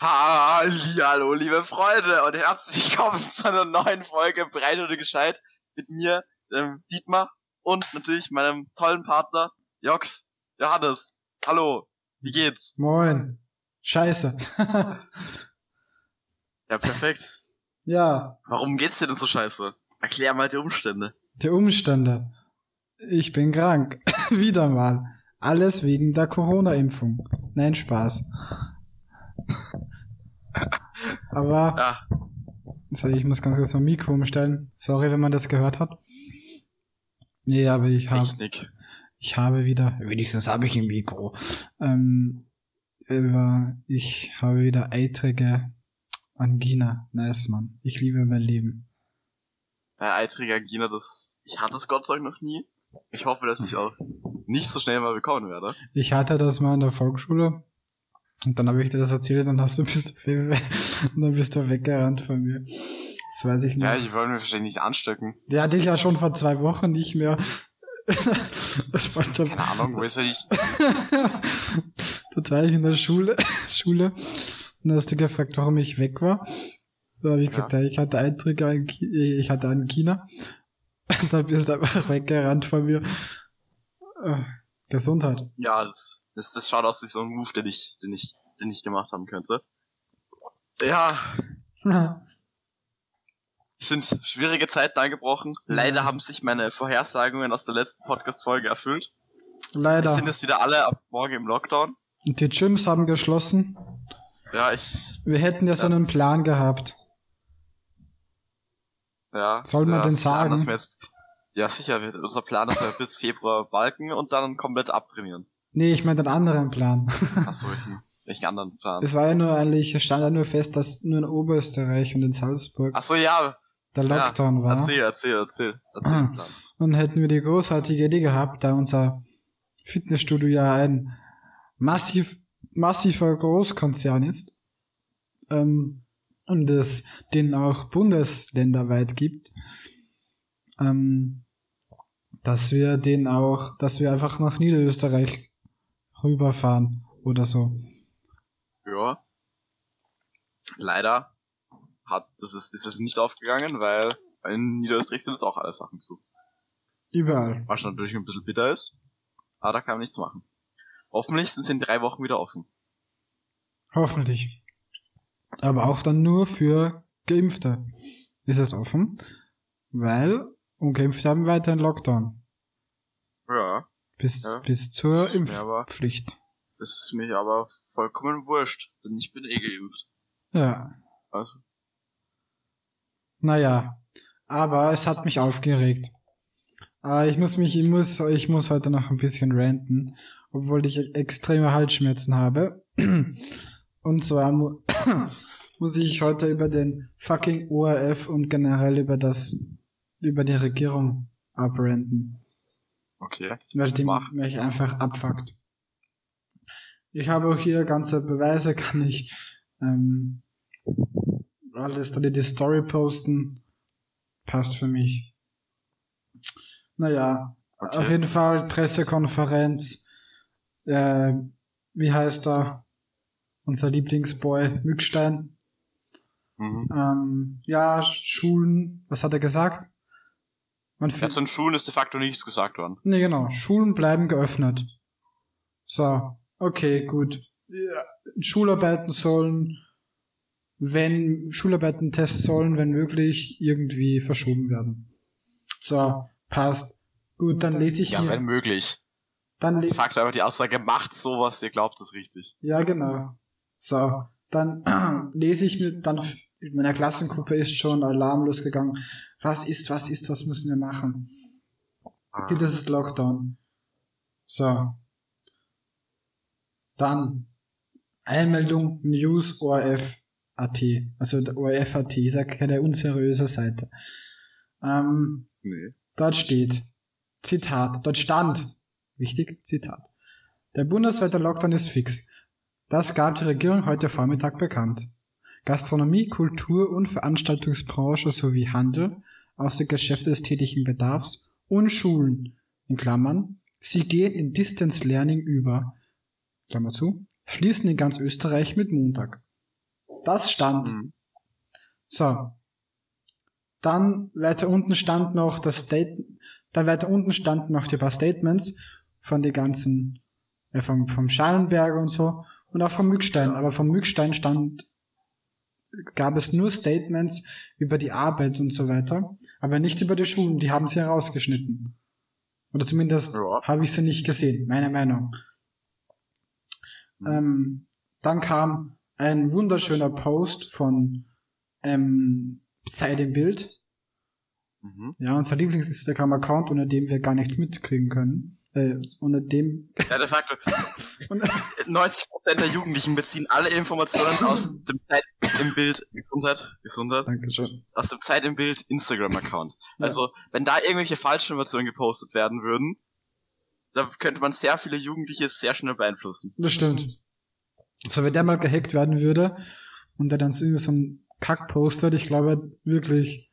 Hallo, liebe Freunde und herzlich willkommen zu einer neuen Folge Breit oder Gescheit mit mir, dem Dietmar und natürlich meinem tollen Partner Jox, Johannes. Hallo, wie geht's? Moin. Scheiße. Ja, perfekt. ja, Warum geht's dir denn so scheiße? Erklär mal die Umstände. die Umstände. Ich bin krank. Wieder mal. Alles wegen der Corona-Impfung. Nein, Spaß. Aber, Ja, ich muss ganz kurz mein Mikro umstellen. Sorry, wenn man das gehört hat. Nee, aber ich habe ich habe wieder, wenigstens habe ich ein Mikro. Ähm, ich habe wieder eitrige Angina. Nice, Mann. Ich liebe mein Leben. Bei eitriger Angina, das, ich hatte es Gott sei Dank noch nie. Ich hoffe, dass ich auch nicht so schnell mal bekommen werde. Ich hatte das mal in der Volksschule. Und dann habe ich dir das erzählt, dann hast du bist du, und dann bist du weggerannt von mir. Das weiß ich nicht. Ja, ich wollte mich wahrscheinlich nicht anstecken. Der hatte ich ja schon vor zwei Wochen nicht mehr. Das war schon, Keine Ahnung, weiß ja nicht. Dort war ich in der Schule, Schule. Und dann hast du gefragt, warum ich weg war. Da habe ich gesagt, ja. ich hatte Einträge, in Ki- ich hatte einen China. Dann bist du einfach weggerannt von mir. Gesundheit. Ja, das, das, das schaut aus wie so ein Move, den ich, den ich, den ich gemacht haben könnte. Ja, es sind schwierige Zeiten angebrochen. Leider haben sich meine Vorhersagungen aus der letzten Podcast-Folge erfüllt. Wir Leider. sind jetzt wieder alle ab morgen im Lockdown. Und die Gyms haben geschlossen. Ja, ich, Wir hätten ja so einen Plan gehabt. ja. Soll man ja, Plan, sagen? dass wir jetzt, ja, sicher, wird unser Plan, dass wir bis Februar balken und dann komplett abtrainieren. Nee, ich meine den anderen Plan. Achso, welchen, welchen anderen Plan? Es war ja nur eigentlich, es stand ja nur fest, dass nur in Oberösterreich und in Salzburg Achso, ja. der Lockdown ja, war. Erzähl, erzähl, erzähl. Erzähl Plan. Und hätten wir die großartige Idee gehabt, da unser Fitnessstudio ja ein massiv, massiver Großkonzern ist, ähm, und es den auch bundesländerweit gibt, ähm, dass wir den auch, dass wir einfach nach Niederösterreich rüberfahren oder so. Ja. Leider hat, das ist, ist es nicht aufgegangen, weil in Niederösterreich sind es auch alle Sachen zu. Überall. Was natürlich ein bisschen bitter ist. Aber da kann man nichts machen. Hoffentlich sind sie in drei Wochen wieder offen. Hoffentlich. Aber auch dann nur für Geimpfte ist es offen, weil Ungeimpfte haben weiterhin Lockdown. Ja. Bis, Ja. bis zur mir aber- Impfpflicht. Das ist mir aber vollkommen wurscht, denn ich bin eh geimpft. Ja. Also, Naja. Aber es hat mich aufgeregt. Äh, ich muss mich, ich muss, ich muss heute noch ein bisschen ranten, obwohl ich extreme Halsschmerzen habe. Und zwar mu muss ich heute über den fucking ORF und generell über das, über die Regierung abranten. okay. weil die Mach. mich einfach abfuckt. Ich habe auch hier ganze Beweise, kann ich ähm, alles in die Story posten. Passt für mich. Naja, Okay. auf jeden Fall Pressekonferenz. Äh, wie heißt er? Unser Lieblingsboy Mückstein. Mhm. Ähm, ja, Schulen, was hat er gesagt? Man Ja, zu den Schulen ist de facto nichts gesagt worden. Nee, genau. Schulen bleiben geöffnet. So, okay, gut. Ja, Schularbeiten sollen, wenn Schularbeiten, Tests sollen, wenn möglich, irgendwie verschoben werden. So, passt. Gut, dann lese ich Ja, mir. wenn möglich. Dann De le facto einfach die Aussage, macht sowas, ihr glaubt es richtig. ja, genau. So, dann lese ich mir, dann in meiner Klassengruppe ist schon Alarm losgegangen. Was ist, was ist, was müssen wir machen? Ah. Okay, das ist Lockdown. So. Dann Einmeldung News ORF AT. Also der ORF AT ist ja keine unseriöse Seite. Ähm, Nee. dort steht, Zitat, dort stand, wichtig, Zitat. Der bundesweite Lockdown ist fix. Das gab die Regierung heute Vormittag bekannt. Gastronomie, Kultur und Veranstaltungsbranche sowie Handel, außer Geschäfte des täglichen Bedarfs und Schulen, in Klammern, sie gehen in Distance Learning über, Klammer zu, schließen in ganz Österreich mit Montag. Das stand. Mhm. So. Dann weiter unten stand noch das State, dann weiter unten standen noch die paar Statements von die ganzen, äh, vom, vom Schallenberger und so und auch vom Mückstein. Aber vom Mückstein stand, gab es nur Statements über die Arbeit und so weiter, aber nicht über die Schulen, die haben sie herausgeschnitten. Oder zumindest Ja. habe ich sie nicht gesehen, meine Meinung. Mhm. Ähm, dann kam ein wunderschöner Post von ähm, Zeit im Bild. Mhm. Ja, unser Lieblings-Instagram-Account, unter dem wir gar nichts mitkriegen können. Äh, unter dem. Ja, de facto, Und, 90% der Jugendlichen beziehen alle Informationen aus dem Zeit im Bild, Gesundheit, Gesundheit, Dankeschön. aus dem Zeit im Bild Instagram-Account. Also, wenn da irgendwelche Falschinformationen gepostet werden würden, da könnte man sehr viele Jugendliche sehr schnell beeinflussen. Das stimmt. So, wenn der mal gehackt werden würde und der dann so irgendwie so ein Kack postet, ich glaube wirklich,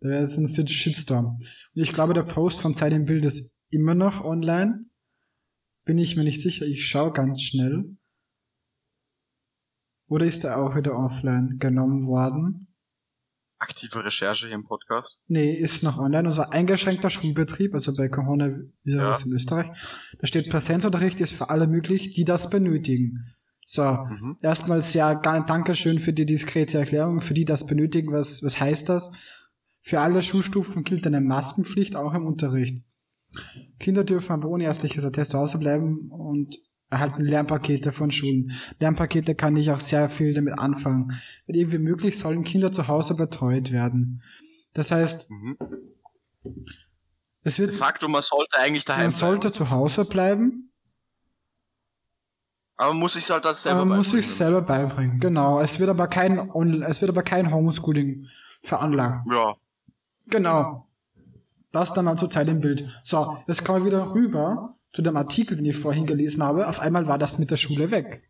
da wäre sonst jetzt Shitstorm. Und ich glaube, der Post von Zeit im Bild ist immer noch online. Bin ich mir nicht sicher. Ich schaue ganz schnell. Oder ist er auch wieder offline genommen worden? Aktive Recherche hier im Podcast. Nee, ist noch online. Also eingeschränkter Schulbetrieb, also bei Coronavirus Ja. in Österreich. Da steht Präsenzunterricht ist für alle möglich, die das benötigen. So, Mhm. erstmal sehr ga- Dankeschön für die diskrete Erklärung, für die das benötigen. Was, was heißt das? Für alle Schulstufen gilt eine Maskenpflicht auch im Unterricht. Kinder dürfen aber ohne ärztliches Attest zu Hause bleiben und erhalten Lernpakete von Schulen. Lernpakete kann ich auch sehr viel damit anfangen. Wenn irgendwie möglich, sollen Kinder zu Hause betreut werden. Das heißt, Mhm. es De wird, facto, man sollte eigentlich daheim man bleiben. sollte zu Hause bleiben, Aber man muss sich halt als selber man muss sich beibringen. selber beibringen. Genau. Es wird aber kein, es wird aber kein Homeschooling veranlagt. Ja. Genau. Das dann mal zur Zeit im Bild. So, jetzt kommen wir wieder rüber zu dem Artikel, den ich vorhin gelesen habe. Auf einmal war das mit der Schule weg.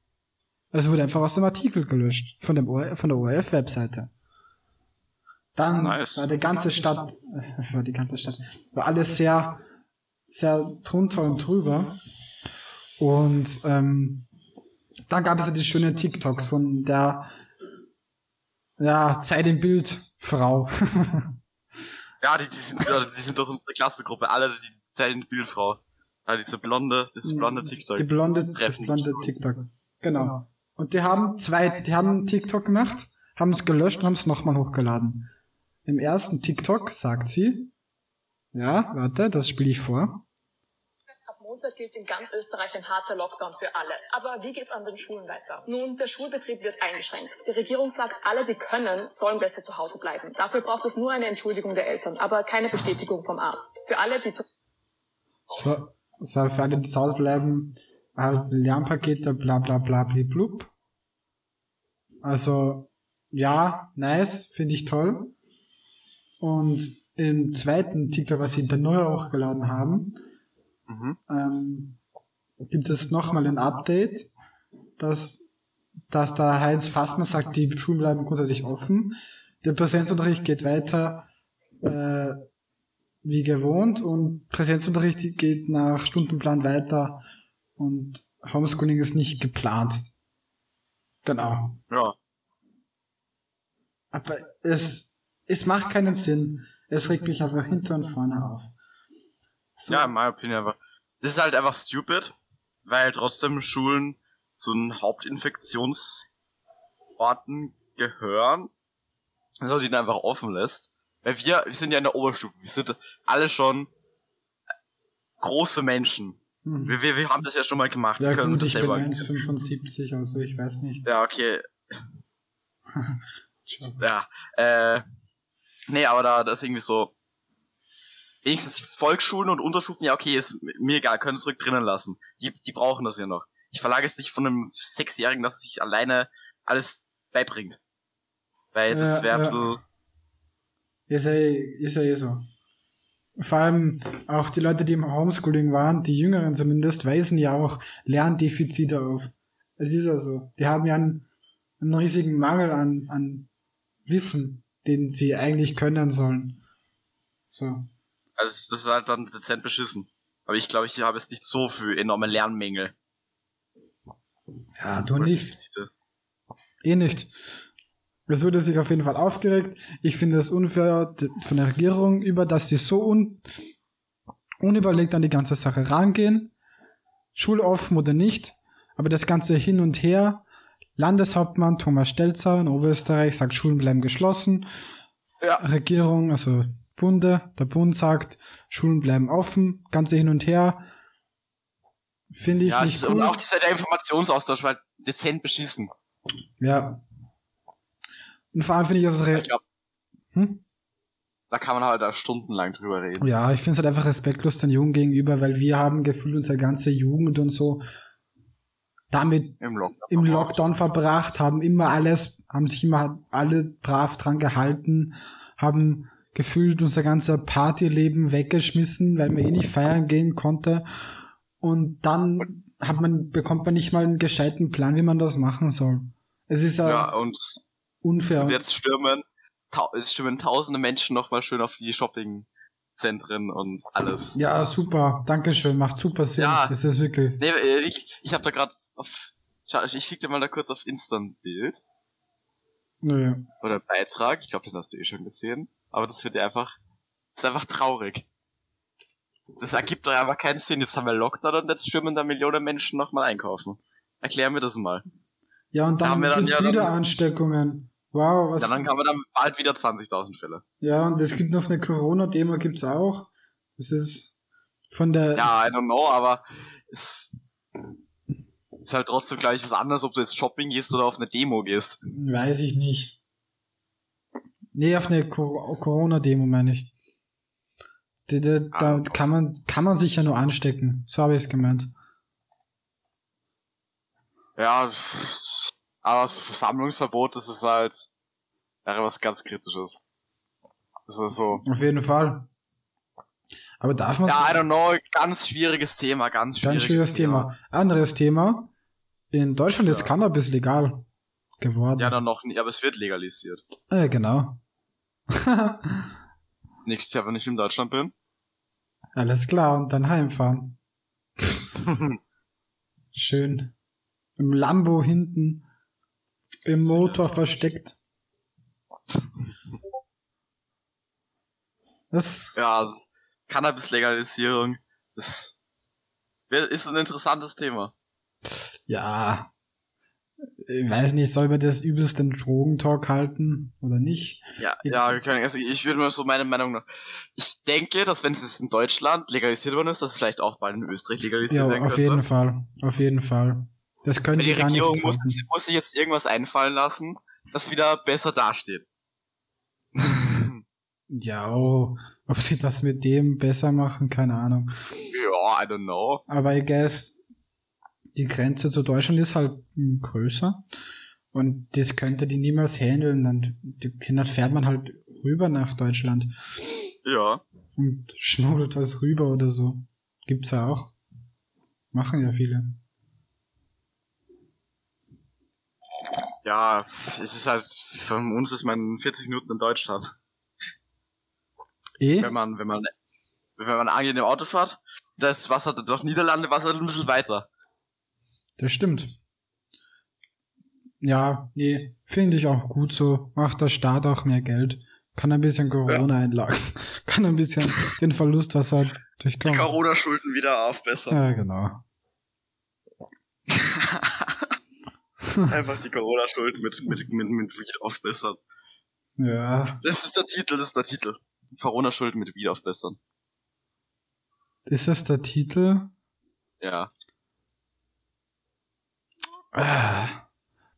Es wurde einfach aus dem Artikel gelöscht. Von, dem ORF, von der ORF-Webseite. Dann Nice. war die ganze Stadt, äh, war die ganze Stadt, war alles sehr, sehr drunter und drüber. Und ähm, dann gab es ja die schönen TikToks von der ja, Zeit im Bild Frau. Ja, die, die, sind, ja, die sind doch unsere Klassengruppe. Alle, die zählen Bildfrau. Ja, diese blonde, dieses blonde TikTok. Die blonde, das blonde TikTok. Genau. Und die haben zwei, die haben TikTok gemacht, haben es gelöscht und haben es nochmal hochgeladen. Im ersten TikTok sagt sie, ja, warte, das spiele ich vor. Montag gilt in ganz Österreich ein harter Lockdown für alle. Aber wie geht's an den Schulen weiter? Nun, der Schulbetrieb wird eingeschränkt. Die Regierung sagt, alle, die können, sollen besser zu Hause bleiben. Dafür braucht es nur eine Entschuldigung der Eltern, aber keine Bestätigung vom Arzt. Für alle, die zu So, so für alle, die zu Hause bleiben, halt Lernpakete, bla bla bla blub. Also, ja, nice, finde ich toll. Und im zweiten TikTok, was sie dann neu hochgeladen haben, Mhm. ähm, gibt es nochmal ein Update, dass, dass da Heinz Fassmann sagt, die Schulen bleiben grundsätzlich offen. Der Präsenzunterricht geht weiter äh, wie gewohnt und Präsenzunterricht geht nach Stundenplan weiter und Homeschooling ist nicht geplant. Genau. Ja. Aber es, es macht keinen Sinn. Es regt mich einfach hinter und vorne auf. So, Ja, in meiner Opinion einfach. Das ist halt einfach stupid, weil trotzdem Schulen zu den Hauptinfektionsorten gehören. Also die dann einfach offen lässt. Weil wir, wir sind ja in der Oberstufe. Wir sind alle schon große Menschen. hm. Wir, wir, wir haben das ja schon mal gemacht. ja wir können gut, uns ich das bin selber. 1,75, also ich weiß nicht. Ja, okay. Ja, äh, nee, aber da, das ist irgendwie so, wenigstens Volksschulen und Unterstufen, ja, okay, ist mir egal, können es zurück drinnen lassen. Die, die brauchen das ja noch. Ich verlage es nicht von einem Sechsjährigen, dass er sich alleine alles beibringt. Weil das Ja, wäre ein ja. bisschen, Ist ja, ist ja eh so. Vor allem auch die Leute, die im Homeschooling waren, die Jüngeren zumindest, weisen ja auch Lerndefizite auf. Es ist ja so. Die haben ja einen, einen riesigen Mangel an, an Wissen, den sie eigentlich können sollen. So. Also das ist halt dann dezent beschissen. Aber ich glaube, ich habe jetzt nicht so viel enorme Lernmängel. Ja, du oder nicht. Defizite. Eh nicht. Es wurde sich auf jeden Fall aufgeregt. Ich finde es unfair von der Regierung über, dass sie so un unüberlegt an die ganze Sache rangehen. Schule offen oder nicht. Aber das Ganze hin und her. Landeshauptmann Thomas Stelzer in Oberösterreich sagt, Schulen bleiben geschlossen. Ja. Regierung, also Bunde, der Bund sagt, Schulen bleiben offen. Ganze hin und her. Finde ich Ja, nicht ist, und auch dieser der Informationsaustausch war dezent beschissen. Ja. Und vor allem finde ich, dass es re Ich glaube, hm? da kann man halt da stundenlang drüber reden. Ja, ich finde es halt einfach respektlos den Jungen gegenüber, weil wir haben gefühlt unsere ganze Jugend und so damit Im Lockdown. im Lockdown verbracht, haben immer alles, haben sich immer alle brav dran gehalten, haben gefühlt unser ganzer Partyleben weggeschmissen, weil man eh nicht feiern gehen konnte. Und dann hat man, bekommt man nicht mal einen gescheiten Plan, wie man das machen soll. Es ist ja, Ja, und unfair. jetzt stürmen, es stürmen tausende Menschen nochmal schön auf die Shoppingzentren und alles. Ja, super. Dankeschön. Macht super Sinn. Ja. Das ist wirklich. Nee, äh, ich, ich habe da gerade auf. Ich schick dir mal da kurz auf Insta ein Bild Nö. oder Beitrag. Ich glaube, den hast du eh schon gesehen. Aber das wird ja einfach. Das ist einfach traurig. Das ergibt doch einfach keinen Sinn. Jetzt haben wir Lockdown und jetzt stürmen da Millionen Menschen nochmal einkaufen. Erklär mir das mal. Ja, und Da dann haben wir dann gibt's ja dann- wieder Ansteckungen. Wow, was. Ja, dann haben wir dann bald wieder 20.000 Fälle. Ja, und es gibt noch eine Corona-Demo, gibt's auch. Das ist von der. Ja, I don't know, aber es ist halt trotzdem gleich was anderes, ob du jetzt Shopping gehst oder auf eine Demo gehst. Weiß ich nicht. Nee, auf eine Co Corona-Demo meine ich. Die, die, da Ah. kann man, kann man sich ja nur anstecken. So habe ich es gemeint. Ja, aber das Versammlungsverbot, das ist halt wäre was ganz Kritisches. Das ist so. Auf jeden Fall. Aber darf man Ja, I don't know, ganz schwieriges Thema, ganz schwieriges Ganz schwieriges Thema. Anderes Thema. In Deutschland ist Ja. Cannabis legal geworden. Ja, dann noch nicht, aber es wird legalisiert. Äh, genau. Nächstes Jahr, wenn ich in Deutschland bin. Alles klar, und dann heimfahren. Schön. Im Lambo hinten. Im Motor versteckt. Das, ja, Cannabis-Legalisierung, das ist ein interessantes Thema. ja. Ich weiß nicht, soll man das übelst den Drogentalk halten oder nicht? Ja, ja, wir können, also ich würde mal so meine Meinung noch. Ich denke, dass wenn es in Deutschland legalisiert worden ist, dass es vielleicht auch bald in Österreich legalisiert Ja, werden auf könnte. jeden Fall. Auf jeden Fall. Das können Weil die Regierung nicht muss, machen. muss sich jetzt irgendwas einfallen lassen, das wieder besser dasteht. Ja, oh, ob sie das mit dem besser machen, keine Ahnung. ja, I don't know. Aber I guess, die Grenze zu Deutschland ist halt größer. Und das könnte die niemals handeln. Dann, dann fährt man halt rüber nach Deutschland Ja. und schmuggelt was rüber oder so. Gibt's ja auch. Machen ja viele. Ja, es ist halt, von uns ist man 40 Minuten in Deutschland. Eh? Wenn man, wenn man, wenn man angenehm Auto fährt, das Wasser, doch Niederlande, Wasser ein bisschen weiter. Das stimmt. Ja, nee, finde ich auch gut so. Macht der Staat auch mehr Geld. Kann ein bisschen Corona einlagen. Kann ein bisschen den Verlust, was er Die durchkommt. Corona-Schulden wieder aufbessern. Ja, genau. Einfach die Corona-Schulden mit, mit, mit, mit Weed aufbessern. Ja, Das ist der Titel, das ist der Titel. Corona-Schulden mit Weed aufbessern. ist das der Titel? Ja, I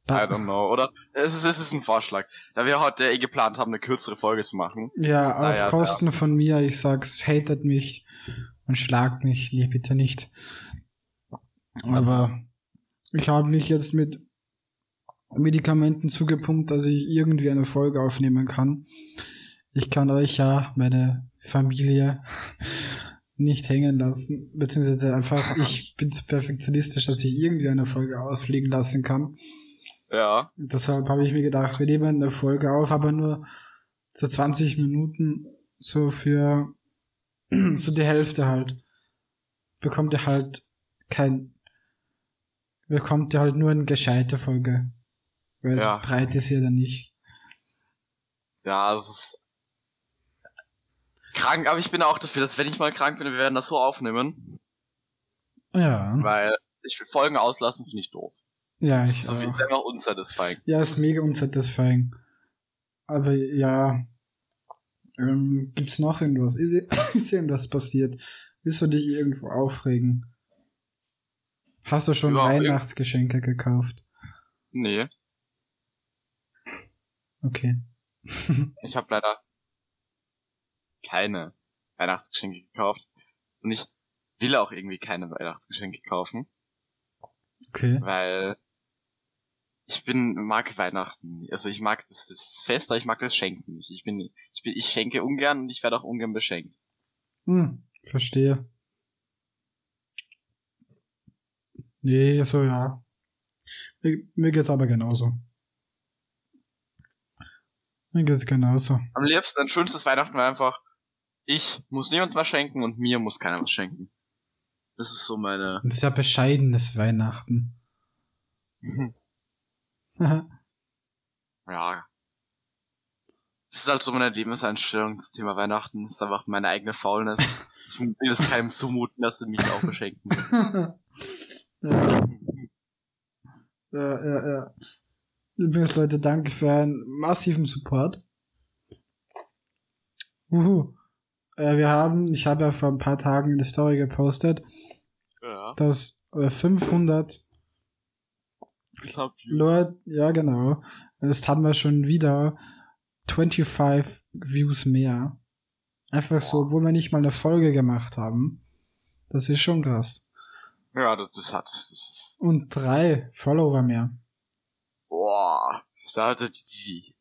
ba- don't know. Oder? Es ist, es ist ein Vorschlag. Da wir heute eh geplant haben, eine kürzere Folge zu machen. ja, auf Naja, Kosten von mir, ich sag's, hatet mich und schlagt mich, nee, bitte nicht. Aber ich habe mich jetzt mit Medikamenten zugepumpt, dass ich irgendwie eine Folge aufnehmen kann. Ich kann euch ja meine Familie nicht hängen lassen, beziehungsweise einfach, ich bin zu perfektionistisch, dass ich irgendwie eine Folge ausfliegen lassen kann. Ja. Deshalb habe ich mir gedacht, wir nehmen eine Folge auf, aber nur so 20 Minuten, so für so die Hälfte halt. Bekommt ihr halt kein, bekommt ihr halt nur eine gescheite Folge. Weil Ja. so breit ist ja dann nicht. Ja, das ist krank, aber ich bin auch dafür, dass wenn ich mal krank bin, wir werden das so aufnehmen, Ja. weil ich will Folgen auslassen, finde ich doof. Ja, Das ich ist so viel auch. selber unsatisfying. Ja, ist mega unsatisfying. Aber ja. Ähm, gibt's noch irgendwas? Ist, ist irgendwas passiert? Willst du dich irgendwo aufregen? Hast du schon Ja, Weihnachtsgeschenke gekauft? Nee, Okay. ich habe leider keine Weihnachtsgeschenke gekauft. Und ich will auch irgendwie keine Weihnachtsgeschenke kaufen, Okay. weil ich bin, mag Weihnachten. Also ich mag das, das Fest, aber ich mag das Schenken nicht. Ich bin, ich bin, ich schenke ungern und ich werde auch ungern beschenkt. Hm, verstehe. Nee, so ja. Mir, mir geht's aber genauso. Mir geht's genauso. Am liebsten, ein schönstes Weihnachten war einfach, ich muss niemand was schenken und mir muss keiner was schenken. Das ist so meine, Ein sehr bescheidenes Weihnachten. ja. Das ist halt so meine Lebenseinstellung zum Thema Weihnachten. Das ist einfach meine eigene Faulness. Ich will es keinem zumuten, dass sie mich auch beschenken. ja, ja, ja, ja. Übrigens, Leute, danke für einen massiven Support. Uhu. Äh, wir haben, ich habe ja vor ein paar Tagen eine Story gepostet, Ja. dass äh, 500 Ich hab Leute, ja genau, jetzt haben wir schon wieder 25 Views mehr. Einfach so, obwohl wir nicht mal eine Folge gemacht haben. Das ist schon krass. Ja, das, das hat, das ist, Und drei Follower mehr. boah. Das hat, die,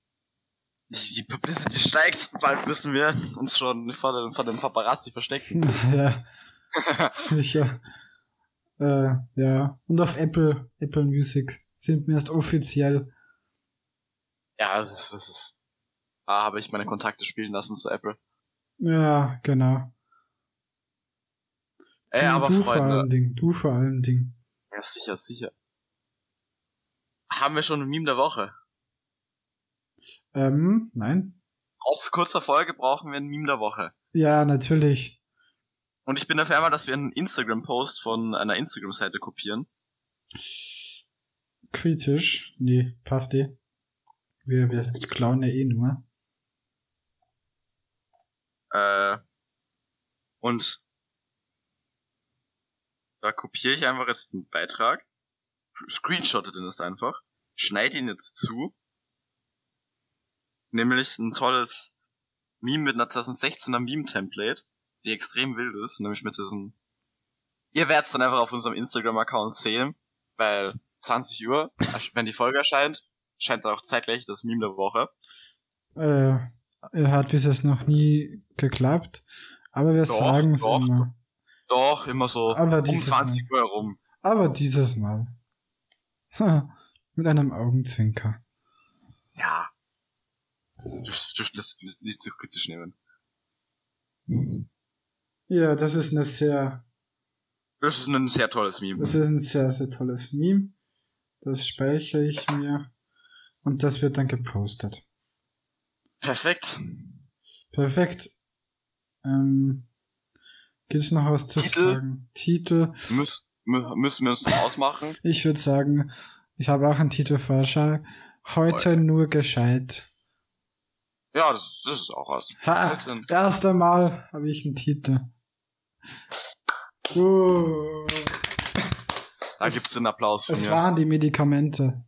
die, die, Publicity steigt. Bald müssen wir uns schon vor dem, vor dem Paparazzi verstecken. ja, sicher. Äh, ja. Und auf Apple, Apple Music sind wir erst offiziell. Ja, das ist, das ist, da habe ich meine Kontakte spielen lassen zu Apple. Ja, genau. Ey, du, aber du vor Freunde, allem Ding, du vor allem Ding. ja sicher, sicher. Haben wir schon ein Meme der Woche? Ähm, nein? Aus kurzer Folge brauchen wir ein Meme der Woche. Ja, natürlich. Und ich bin dafür einmal, dass wir einen Instagram-Post von einer Instagram-Seite kopieren. Kritisch. Nee, passt eh. Wir, wir klauen ja eh nur. Äh, und da kopiere ich einfach jetzt einen Beitrag, screenshotte den das einfach, schneide ihn jetzt zu, nämlich ein tolles Meme mit einer 2016er Meme-Template, die extrem wild ist, nämlich mit diesem, ihr werdet es dann einfach auf unserem Instagram-Account sehen, weil 20 Uhr, wenn die Folge erscheint, scheint dann auch zeitgleich das Meme der Woche. Äh, er hat bis jetzt noch nie geklappt. Aber wir Doch, sagen es doch. immer. Doch, immer so Aber um dieses 20 Uhr herum. Aber dieses Mal. Mit einem Augenzwinker. Ja. Du dürft das nicht, nicht so kritisch nehmen. Ja, das ist eine sehr, Das ist ein sehr tolles Meme. das ist ein sehr, sehr tolles Meme. Das speichere ich mir. Und das wird dann gepostet. Perfekt. Perfekt. Ähm, gibt's noch was zu Titel? sagen? Titel. Müs mü müssen wir uns noch ausmachen. Ich würde sagen, ich habe auch einen Titelvorschlag. Heute nur gescheit. Ja, das, das ist auch was. Ha, Heute- erst einmal habe ich einen Titel. Uh, Da es- gibt's den Applaus von es mir. waren die Medikamente.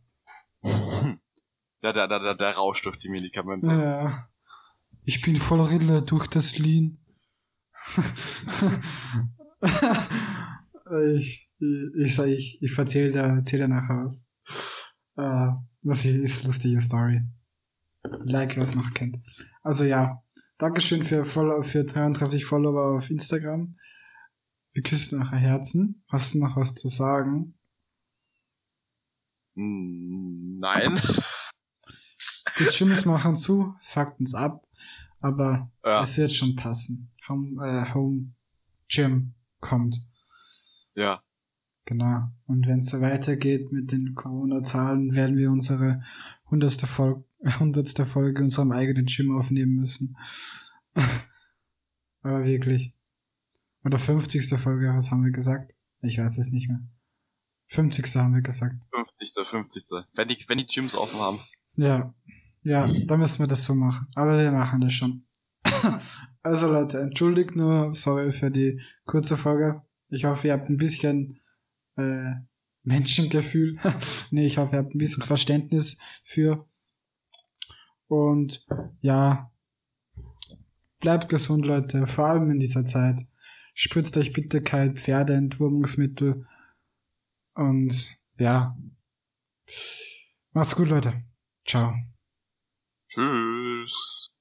Der, der, der, der, der Rausch durch die Medikamente. Ja. Ich bin voll Rille durch das Lean. ich, ich, ich, ich, erzähle da, erzähl da nachher was. Äh, das ist lustige Story. Like, wer es noch kennt. Also ja, Dankeschön für, Follow, für 33 Follower auf Instagram. Wir küssen eure Herzen. Hast du noch was zu sagen? Mm, Nein. Die Gyms machen zu, es fuckt uns ab, aber Ja, es wird schon passen. Home, äh, Home Gym kommt. ja. Genau. Und wenn es so weitergeht mit den Corona-Zahlen, werden wir unsere hundertste Folge, hundertste Folge unserem eigenen Gym aufnehmen müssen. Aber wirklich. Oder 50. Folge, was haben wir gesagt? Ich weiß es nicht mehr. 50. haben wir gesagt. 50. 50. Wenn die, wenn die Gyms offen haben. Ja. Ja, da müssen wir das so machen. Aber wir machen das schon. also Leute, entschuldigt nur, sorry für die kurze Folge. Ich hoffe, ihr habt ein bisschen äh, Menschengefühl. nee, ich hoffe, ihr habt ein bisschen Verständnis für. Und ja, bleibt gesund, Leute, vor allem in dieser Zeit. Spritzt euch bitte kein Pferdeentwurmungsmittel. Und ja. Macht's gut, Leute. Ciao. Tschüss.